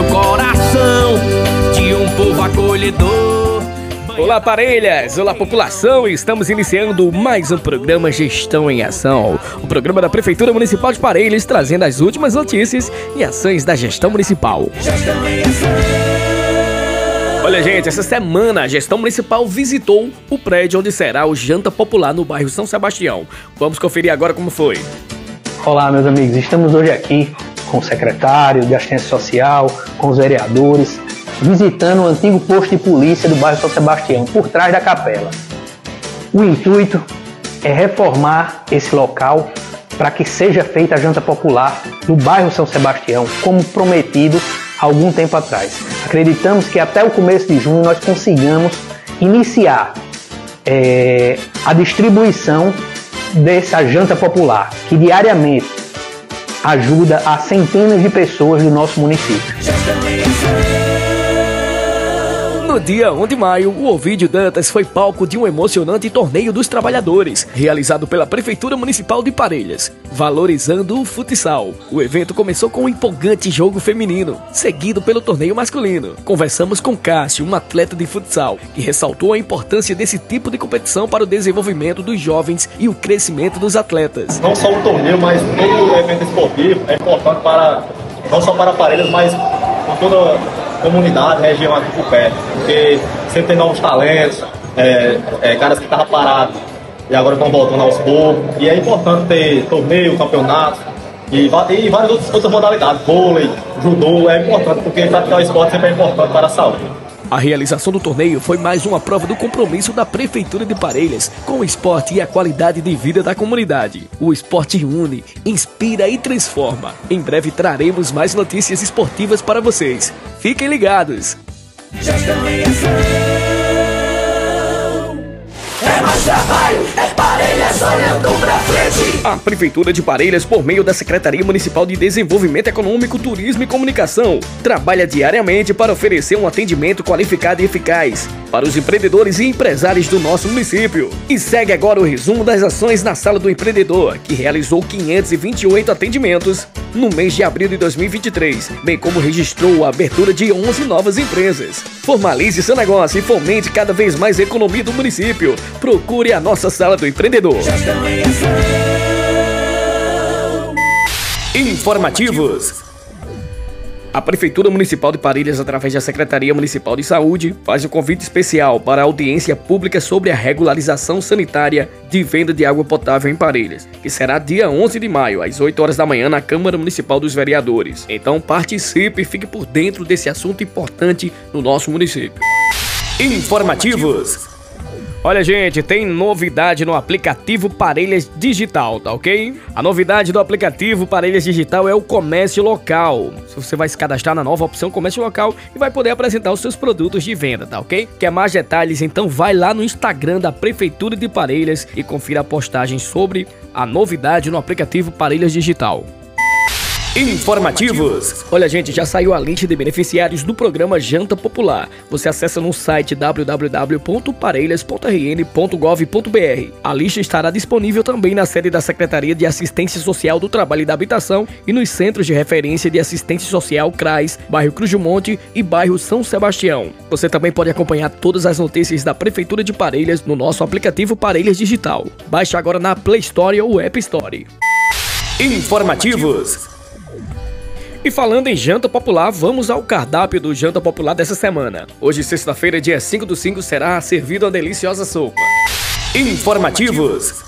meu coração, de um povo acolhedor. Olá, parelhas! Olá, população! Estamos iniciando mais um programa Gestão em Ação. O programa da Prefeitura Municipal de Parelhas trazendo as últimas notícias e ações da gestão municipal. Gestão em Ação. Olha, gente, essa semana a gestão municipal visitou o prédio onde será o Janta Popular no bairro São Sebastião. Vamos conferir agora como foi. Olá, meus amigos, estamos hoje aqui com o secretário de assistência social, com os vereadores, visitando o antigo posto de polícia do bairro São Sebastião, por trás da capela. O intuito é reformar esse local para que seja feita a janta popular no bairro São Sebastião, como prometido algum tempo atrás. Acreditamos que até o começo de junho nós consigamos iniciar é, a distribuição dessa janta popular, que diariamente ajuda a centenas de pessoas do nosso município. No dia 1 de maio, o Ovidio Dantas foi palco de um emocionante torneio dos trabalhadores, realizado pela Prefeitura Municipal de Parelhas, valorizando o futsal. O evento começou com um empolgante jogo feminino, seguido pelo torneio masculino. Conversamos com Cássio, um atleta de futsal, que ressaltou a importância desse tipo de competição para o desenvolvimento dos jovens e o crescimento dos atletas. Não só o torneio, mas todo o evento esportivo é importante para não só para Parelhas, mas toda comunidade, região aqui por perto. Porque sempre tem novos talentos, é, é, caras que estavam parados e agora estão voltando aos poucos. E é importante ter torneio, campeonato e, e várias outras, outras modalidades, vôlei, judô, é importante porque praticar o esporte sempre é importante para a saúde. A realização do torneio foi mais uma prova do compromisso da Prefeitura de Parelhas com o esporte e a qualidade de vida da comunidade. O esporte une, inspira e transforma. Em breve traremos mais notícias esportivas para vocês. Fiquem ligados! A Prefeitura de Parelhas, por meio da Secretaria Municipal de Desenvolvimento Econômico, Turismo e Comunicação, trabalha diariamente para oferecer um atendimento qualificado e eficaz para os empreendedores e empresários do nosso município. E segue agora o resumo das ações na Sala do Empreendedor, que realizou 528 atendimentos no mês de abril de 2023, bem como registrou a abertura de 11 novas empresas. Formalize seu negócio e fomente cada vez mais a economia do município. Procure a nossa Sala do Empreendedor. Informativos a Prefeitura Municipal de Parelhas, através da Secretaria Municipal de Saúde, faz um convite especial para a audiência pública sobre a regularização sanitária de venda de água potável em Parelhas, que será dia 11 de maio, às 8 horas da manhã, na Câmara Municipal dos Vereadores. Então participe e fique por dentro desse assunto importante no nosso município. Informativos. Olha, gente, tem novidade no aplicativo Parelhas Digital, tá ok? A novidade do aplicativo Parelhas Digital é o comércio local. Você vai se cadastrar na nova opção comércio local e vai poder apresentar os seus produtos de venda, tá ok? Quer mais detalhes? Então vai lá no Instagram da Prefeitura de Parelhas e confira a postagem sobre a novidade no aplicativo Parelhas Digital. Informativos. Olha, gente, já saiu a lista de beneficiários do programa Janta Popular. Você acessa no site www.parelhas.rn.gov.br. A lista estará disponível também na sede da Secretaria de Assistência Social do Trabalho e da Habitação e nos centros de referência de assistência social CRAS, bairro Cruz do Monte e bairro São Sebastião. Você também pode acompanhar todas as notícias da Prefeitura de Parelhas no nosso aplicativo Parelhas Digital. Baixe agora na Play Store ou App Store. Informativos. E falando em janta popular, vamos ao cardápio do janta popular dessa semana. Hoje, sexta-feira, dia 5 do 5, será servido uma deliciosa sopa. Informativos.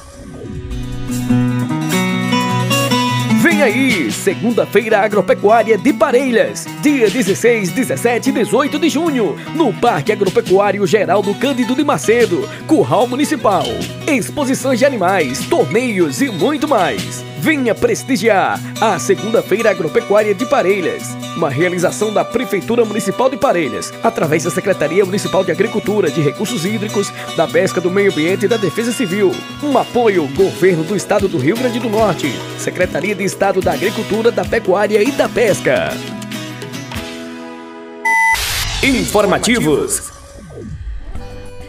Vem aí, segunda-feira agropecuária de Parelhas, dia 16, 17 e 18 de junho, no Parque Agropecuário Geraldo Cândido de Macedo, Curral Municipal. Exposições de animais, torneios e muito mais. Venha prestigiar a Segunda-feira Agropecuária de Parelhas, uma realização da Prefeitura Municipal de Parelhas, através da Secretaria Municipal de Agricultura, de Recursos Hídricos, da Pesca do Meio Ambiente e da Defesa Civil. Um apoio Governo do Estado do Rio Grande do Norte, Secretaria de Estado da Agricultura, da Pecuária e da Pesca. Informativos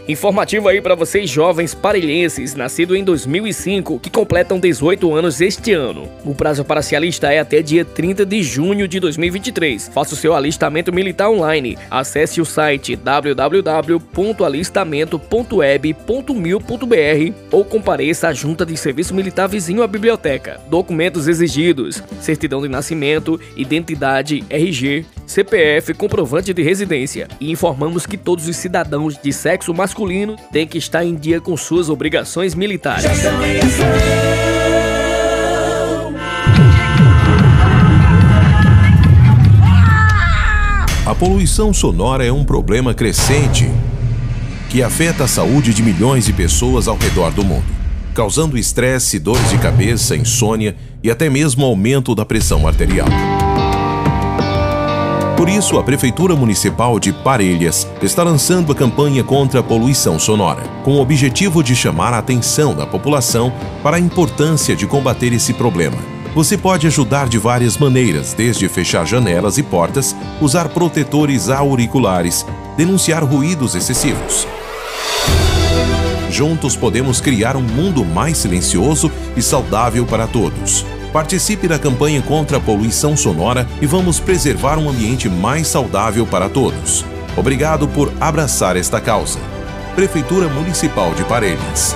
Informativo aí para vocês jovens parelhenses, nascidos em 2005, que completam 18 anos este ano. O prazo para se alistar é até dia 30 de junho de 2023. Faça o seu alistamento militar online. Acesse o site www.alistamento.web.mil.br ou compareça à Junta de Serviço Militar vizinho à biblioteca. Documentos exigidos: certidão de nascimento, identidade, RG, CPF, comprovante de residência. E informamos que todos os cidadãos de sexo masculino têm que estar em dia com suas obrigações militares. A poluição sonora é um problema crescente que afeta a saúde de milhões de pessoas ao redor do mundo, causando estresse, dores de cabeça, insônia e até mesmo aumento da pressão arterial. Por isso, a Prefeitura Municipal de Parelhas está lançando a campanha contra a poluição sonora, com o objetivo de chamar a atenção da população para a importância de combater esse problema. Você pode ajudar de várias maneiras, desde fechar janelas e portas, usar protetores auriculares, denunciar ruídos excessivos. Juntos podemos criar um mundo mais silencioso e saudável para todos. Participe da campanha contra a poluição sonora e vamos preservar um ambiente mais saudável para todos. Obrigado por abraçar esta causa. Prefeitura Municipal de Parelhas.